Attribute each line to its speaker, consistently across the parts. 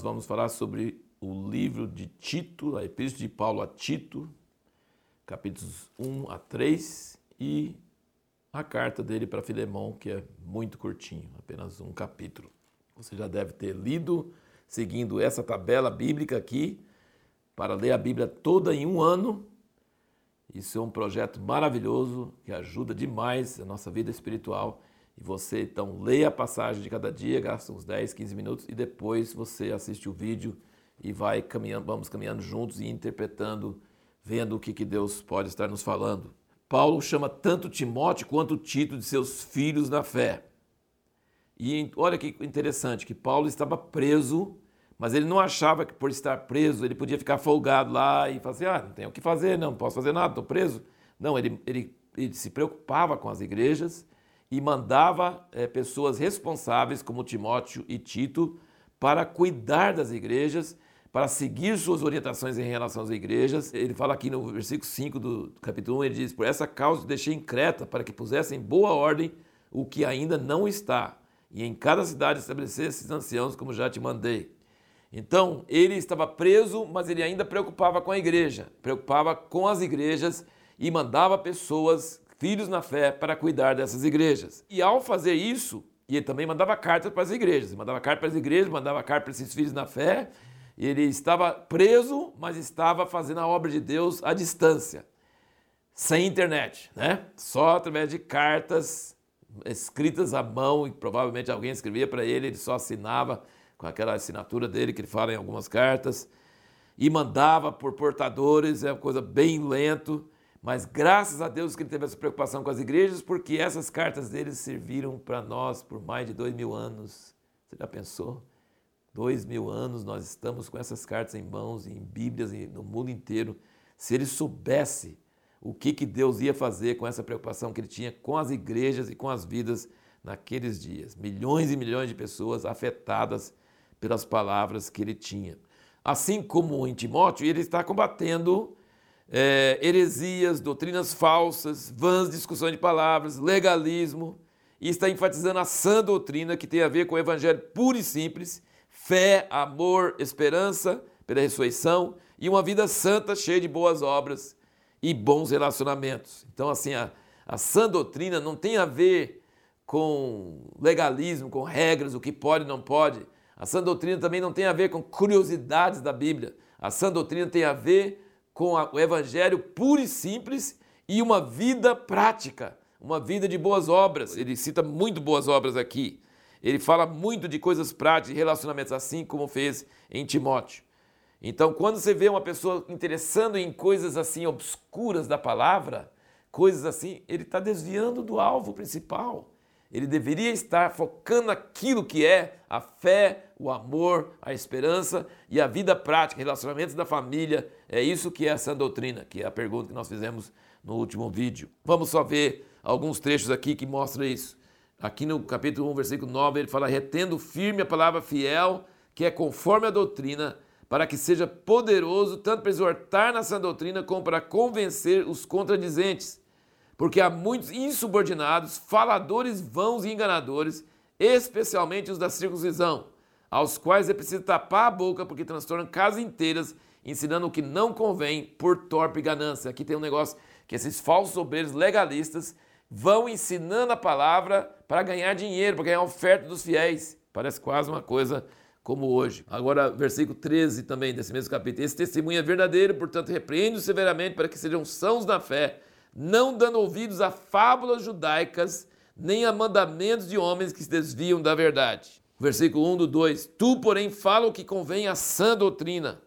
Speaker 1: nós vamos falar sobre o livro de Tito, a Epístola de Paulo a Tito, capítulos 1 a 3 e a carta dele para Filemão, que é muito curtinho, apenas um capítulo. Você já deve ter lido, seguindo essa tabela bíblica aqui, para ler a Bíblia toda em um ano. Isso é um projeto maravilhoso que ajuda demais a nossa vida espiritual e você então lê a passagem de cada dia, gasta uns 10, 15 minutos e depois você assiste o vídeo e vai caminhando, vamos caminhando juntos e interpretando, vendo o que, que Deus pode estar nos falando. Paulo chama tanto Timóteo quanto Tito de seus filhos na fé. E olha que interessante, que Paulo estava preso, mas ele não achava que por estar preso ele podia ficar folgado lá e falar assim, ah, não tenho o que fazer, não, posso fazer nada, estou preso. Não, ele, ele, ele se preocupava com as igrejas, e mandava é, pessoas responsáveis, como Timóteo e Tito, para cuidar das igrejas, para seguir suas orientações em relação às igrejas. Ele fala aqui no versículo 5 do capítulo 1, ele diz: Por essa causa deixei em Creta, para que pusessem em boa ordem o que ainda não está, e em cada cidade estabelecesse anciãos, como já te mandei. Então, ele estava preso, mas ele ainda preocupava com a igreja, preocupava com as igrejas e mandava pessoas filhos na fé para cuidar dessas igrejas. E ao fazer isso, e ele também mandava cartas para as igrejas, mandava cartas para as igrejas, mandava cartas para esses filhos na fé. Ele estava preso, mas estava fazendo a obra de Deus à distância, sem internet, né? Só através de cartas escritas à mão, e provavelmente alguém escrevia para ele, ele só assinava com aquela assinatura dele que ele fala em algumas cartas, e mandava por portadores, é uma coisa bem lento. Mas graças a Deus que ele teve essa preocupação com as igrejas, porque essas cartas dele serviram para nós por mais de dois mil anos. Você já pensou? Dois mil anos nós estamos com essas cartas em mãos, em Bíblias, no mundo inteiro. Se ele soubesse o que, que Deus ia fazer com essa preocupação que ele tinha com as igrejas e com as vidas naqueles dias. Milhões e milhões de pessoas afetadas pelas palavras que ele tinha. Assim como em Timóteo, ele está combatendo é, heresias, doutrinas falsas, vãs discussões de palavras, legalismo, e está enfatizando a sã doutrina que tem a ver com o evangelho puro e simples, fé, amor, esperança pela ressurreição e uma vida santa cheia de boas obras e bons relacionamentos. Então, assim, a, a sã doutrina não tem a ver com legalismo, com regras, o que pode e não pode. A sã doutrina também não tem a ver com curiosidades da Bíblia. A sã doutrina tem a ver com o evangelho puro e simples e uma vida prática, uma vida de boas obras. Ele cita muito boas obras aqui. Ele fala muito de coisas práticas e relacionamentos, assim como fez em Timóteo. Então, quando você vê uma pessoa interessando em coisas assim obscuras da palavra, coisas assim, ele está desviando do alvo principal. Ele deveria estar focando naquilo que é a fé, o amor, a esperança e a vida prática, relacionamentos da família. É isso que é essa doutrina, que é a pergunta que nós fizemos no último vídeo. Vamos só ver alguns trechos aqui que mostram isso. Aqui no capítulo 1, versículo 9, ele fala: retendo firme a palavra fiel, que é conforme a doutrina, para que seja poderoso tanto para exortar nessa doutrina como para convencer os contradizentes porque há muitos insubordinados, faladores vãos e enganadores, especialmente os da circuncisão, aos quais é preciso tapar a boca porque transtornam casas inteiras, ensinando o que não convém por torpe ganância. Aqui tem um negócio que esses falsos obreiros legalistas vão ensinando a palavra para ganhar dinheiro, para ganhar oferta dos fiéis. Parece quase uma coisa como hoje. Agora, versículo 13 também desse mesmo capítulo. Esse testemunho é verdadeiro, portanto, repreende severamente para que sejam sãos na fé não dando ouvidos a fábulas judaicas, nem a mandamentos de homens que se desviam da verdade. Versículo 1 do 2: Tu, porém, fala o que convém à sã doutrina.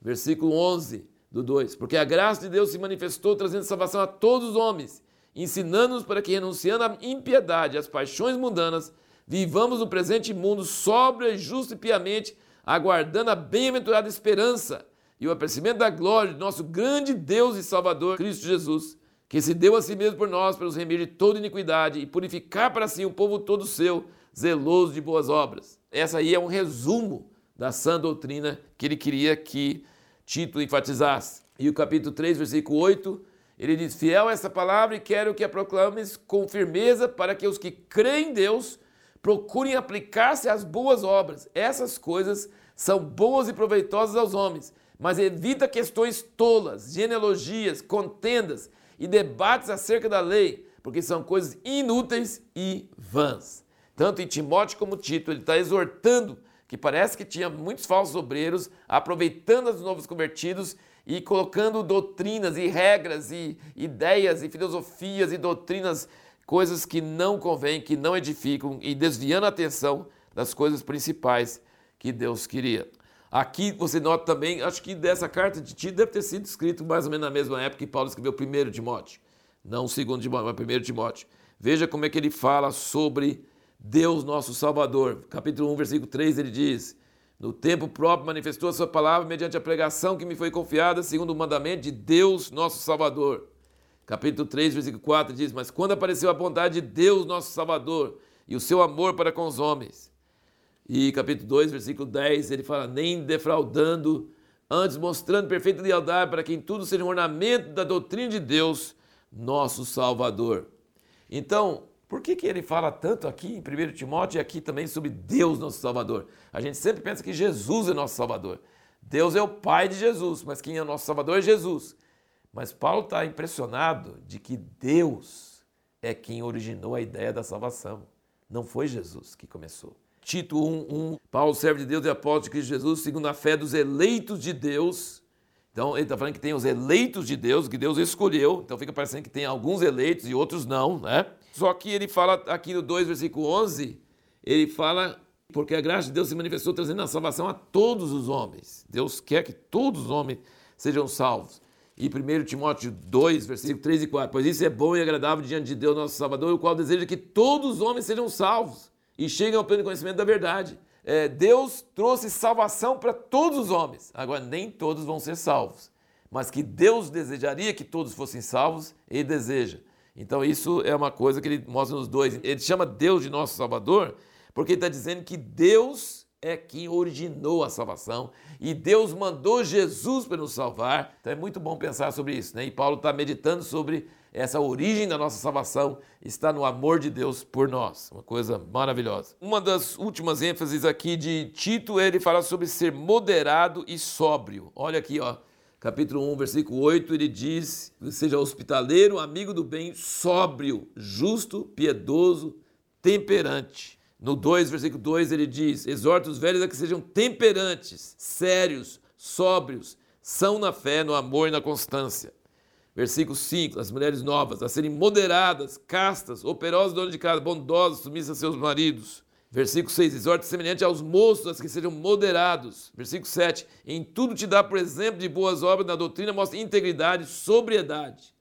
Speaker 1: Versículo 11 do 2: Porque a graça de Deus se manifestou trazendo salvação a todos os homens, ensinando-nos para que, renunciando à impiedade, às paixões mundanas, vivamos no presente mundo sóbrio, justo e piamente, aguardando a bem-aventurada esperança e o aparecimento da glória de nosso grande Deus e Salvador, Cristo Jesus que se deu a si mesmo por nós para nos remir de toda iniquidade e purificar para si um povo todo seu, zeloso de boas obras. Essa aí é um resumo da sã doutrina que ele queria que Tito enfatizasse. E o capítulo 3, versículo 8, ele diz: Fiel a essa palavra e quero que a proclames com firmeza para que os que creem em Deus procurem aplicar-se às boas obras. Essas coisas são boas e proveitosas aos homens, mas evita questões tolas, genealogias, contendas e debates acerca da lei, porque são coisas inúteis e vãs. Tanto em Timóteo como Tito, ele está exortando que parece que tinha muitos falsos obreiros aproveitando os novos convertidos e colocando doutrinas e regras e ideias e filosofias e doutrinas, coisas que não convêm, que não edificam e desviando a atenção das coisas principais que Deus queria. Aqui você nota também, acho que dessa carta de Tito deve ter sido escrito mais ou menos na mesma época que Paulo escreveu primeiro Timóteo. Não segundo Timóteo, mas primeiro Timóteo. Veja como é que ele fala sobre Deus nosso Salvador. Capítulo 1, versículo 3, ele diz: No tempo próprio manifestou a sua palavra mediante a pregação que me foi confiada, segundo o mandamento de Deus nosso Salvador. Capítulo 3, versículo 4 diz: Mas quando apareceu a bondade de Deus nosso Salvador e o seu amor para com os homens. E capítulo 2, versículo 10, ele fala: Nem defraudando, antes mostrando perfeita lealdade para que em tudo seja um ornamento da doutrina de Deus, nosso Salvador. Então, por que, que ele fala tanto aqui em 1 Timóteo e aqui também sobre Deus, nosso Salvador? A gente sempre pensa que Jesus é nosso Salvador. Deus é o Pai de Jesus, mas quem é nosso Salvador é Jesus. Mas Paulo está impressionado de que Deus é quem originou a ideia da salvação. Não foi Jesus que começou. Tito 1, 1, Paulo, servo de Deus e apóstolo de Cristo Jesus, segundo a fé dos eleitos de Deus. Então, ele está falando que tem os eleitos de Deus, que Deus escolheu. Então, fica parecendo que tem alguns eleitos e outros não, né? Só que ele fala aqui no 2, versículo 11, ele fala porque a graça de Deus se manifestou trazendo a salvação a todos os homens. Deus quer que todos os homens sejam salvos. E 1 Timóteo 2, versículo 3 e 4, pois isso é bom e agradável diante de Deus, nosso Salvador, o qual deseja que todos os homens sejam salvos e cheguem ao pleno conhecimento da verdade. É, Deus trouxe salvação para todos os homens. Agora, nem todos vão ser salvos, mas que Deus desejaria que todos fossem salvos, Ele deseja. Então isso é uma coisa que ele mostra nos dois. Ele chama Deus de nosso Salvador, porque ele está dizendo que Deus é quem originou a salvação e Deus mandou Jesus para nos salvar. Então é muito bom pensar sobre isso, né? E Paulo está meditando sobre essa origem da nossa salvação está no amor de Deus por nós. Uma coisa maravilhosa. Uma das últimas ênfases aqui de Tito, ele fala sobre ser moderado e sóbrio. Olha aqui, ó capítulo 1, versículo 8, ele diz: seja hospitaleiro, amigo do bem, sóbrio, justo, piedoso, temperante. No 2, versículo 2, ele diz: exorta os velhos a que sejam temperantes, sérios, sóbrios, são na fé, no amor e na constância. Versículo 5, as mulheres novas, a serem moderadas, castas, operosas, donas de casa, bondosas, submissas a seus maridos Versículo 6, exorta semelhante aos moços que sejam moderados. Versículo 7, em tudo te dá, por exemplo, de boas obras, na doutrina mostra integridade, sobriedade.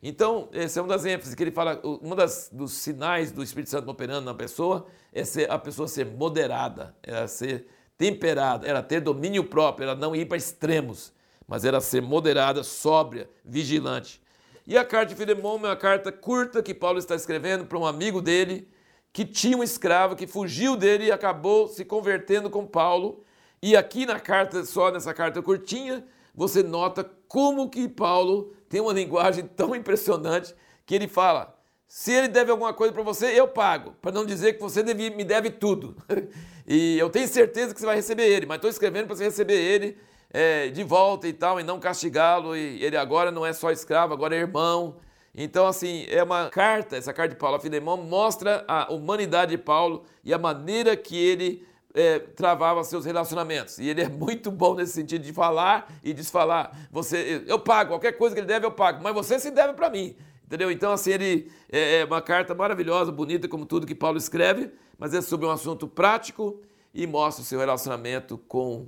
Speaker 1: Então, essa é uma das ênfases que ele fala, um dos sinais do Espírito Santo operando na pessoa é ser, a pessoa ser moderada, era ser temperada, era ter domínio próprio, era não ir para extremos, mas era ser moderada, sóbria, vigilante. E a carta de Filemão é uma carta curta que Paulo está escrevendo para um amigo dele, que tinha um escravo que fugiu dele e acabou se convertendo com Paulo. E aqui na carta, só nessa carta curtinha, você nota como que Paulo tem uma linguagem tão impressionante que ele fala: se ele deve alguma coisa para você, eu pago, para não dizer que você deve, me deve tudo. e eu tenho certeza que você vai receber ele, mas estou escrevendo para você receber ele é, de volta e tal, e não castigá-lo. E ele agora não é só escravo, agora é irmão. Então, assim, é uma carta, essa carta de Paulo a Filemão mostra a humanidade de Paulo e a maneira que ele é, travava seus relacionamentos. E ele é muito bom nesse sentido de falar e desfalar. Você, eu pago, qualquer coisa que ele deve, eu pago, mas você se deve para mim. Entendeu? Então, assim, ele é, é uma carta maravilhosa, bonita, como tudo que Paulo escreve, mas é sobre um assunto prático e mostra o seu relacionamento com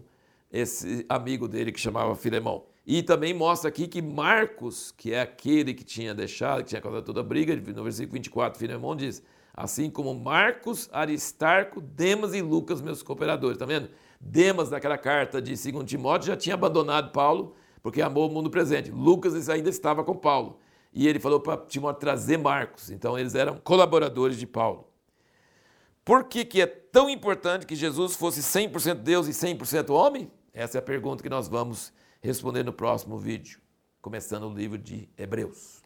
Speaker 1: esse amigo dele que chamava Filemão. E também mostra aqui que Marcos, que é aquele que tinha deixado, que tinha causado toda a briga, no versículo 24, Filemão diz: Assim como Marcos, Aristarco, Demas e Lucas, meus cooperadores. Está vendo? Demas, naquela carta de 2 Timóteo, já tinha abandonado Paulo, porque amou o mundo presente. Lucas ainda estava com Paulo. E ele falou para Timóteo trazer Marcos. Então eles eram colaboradores de Paulo. Por que, que é tão importante que Jesus fosse 100% Deus e 100% homem? Essa é a pergunta que nós vamos responder no próximo vídeo, começando o livro de Hebreus.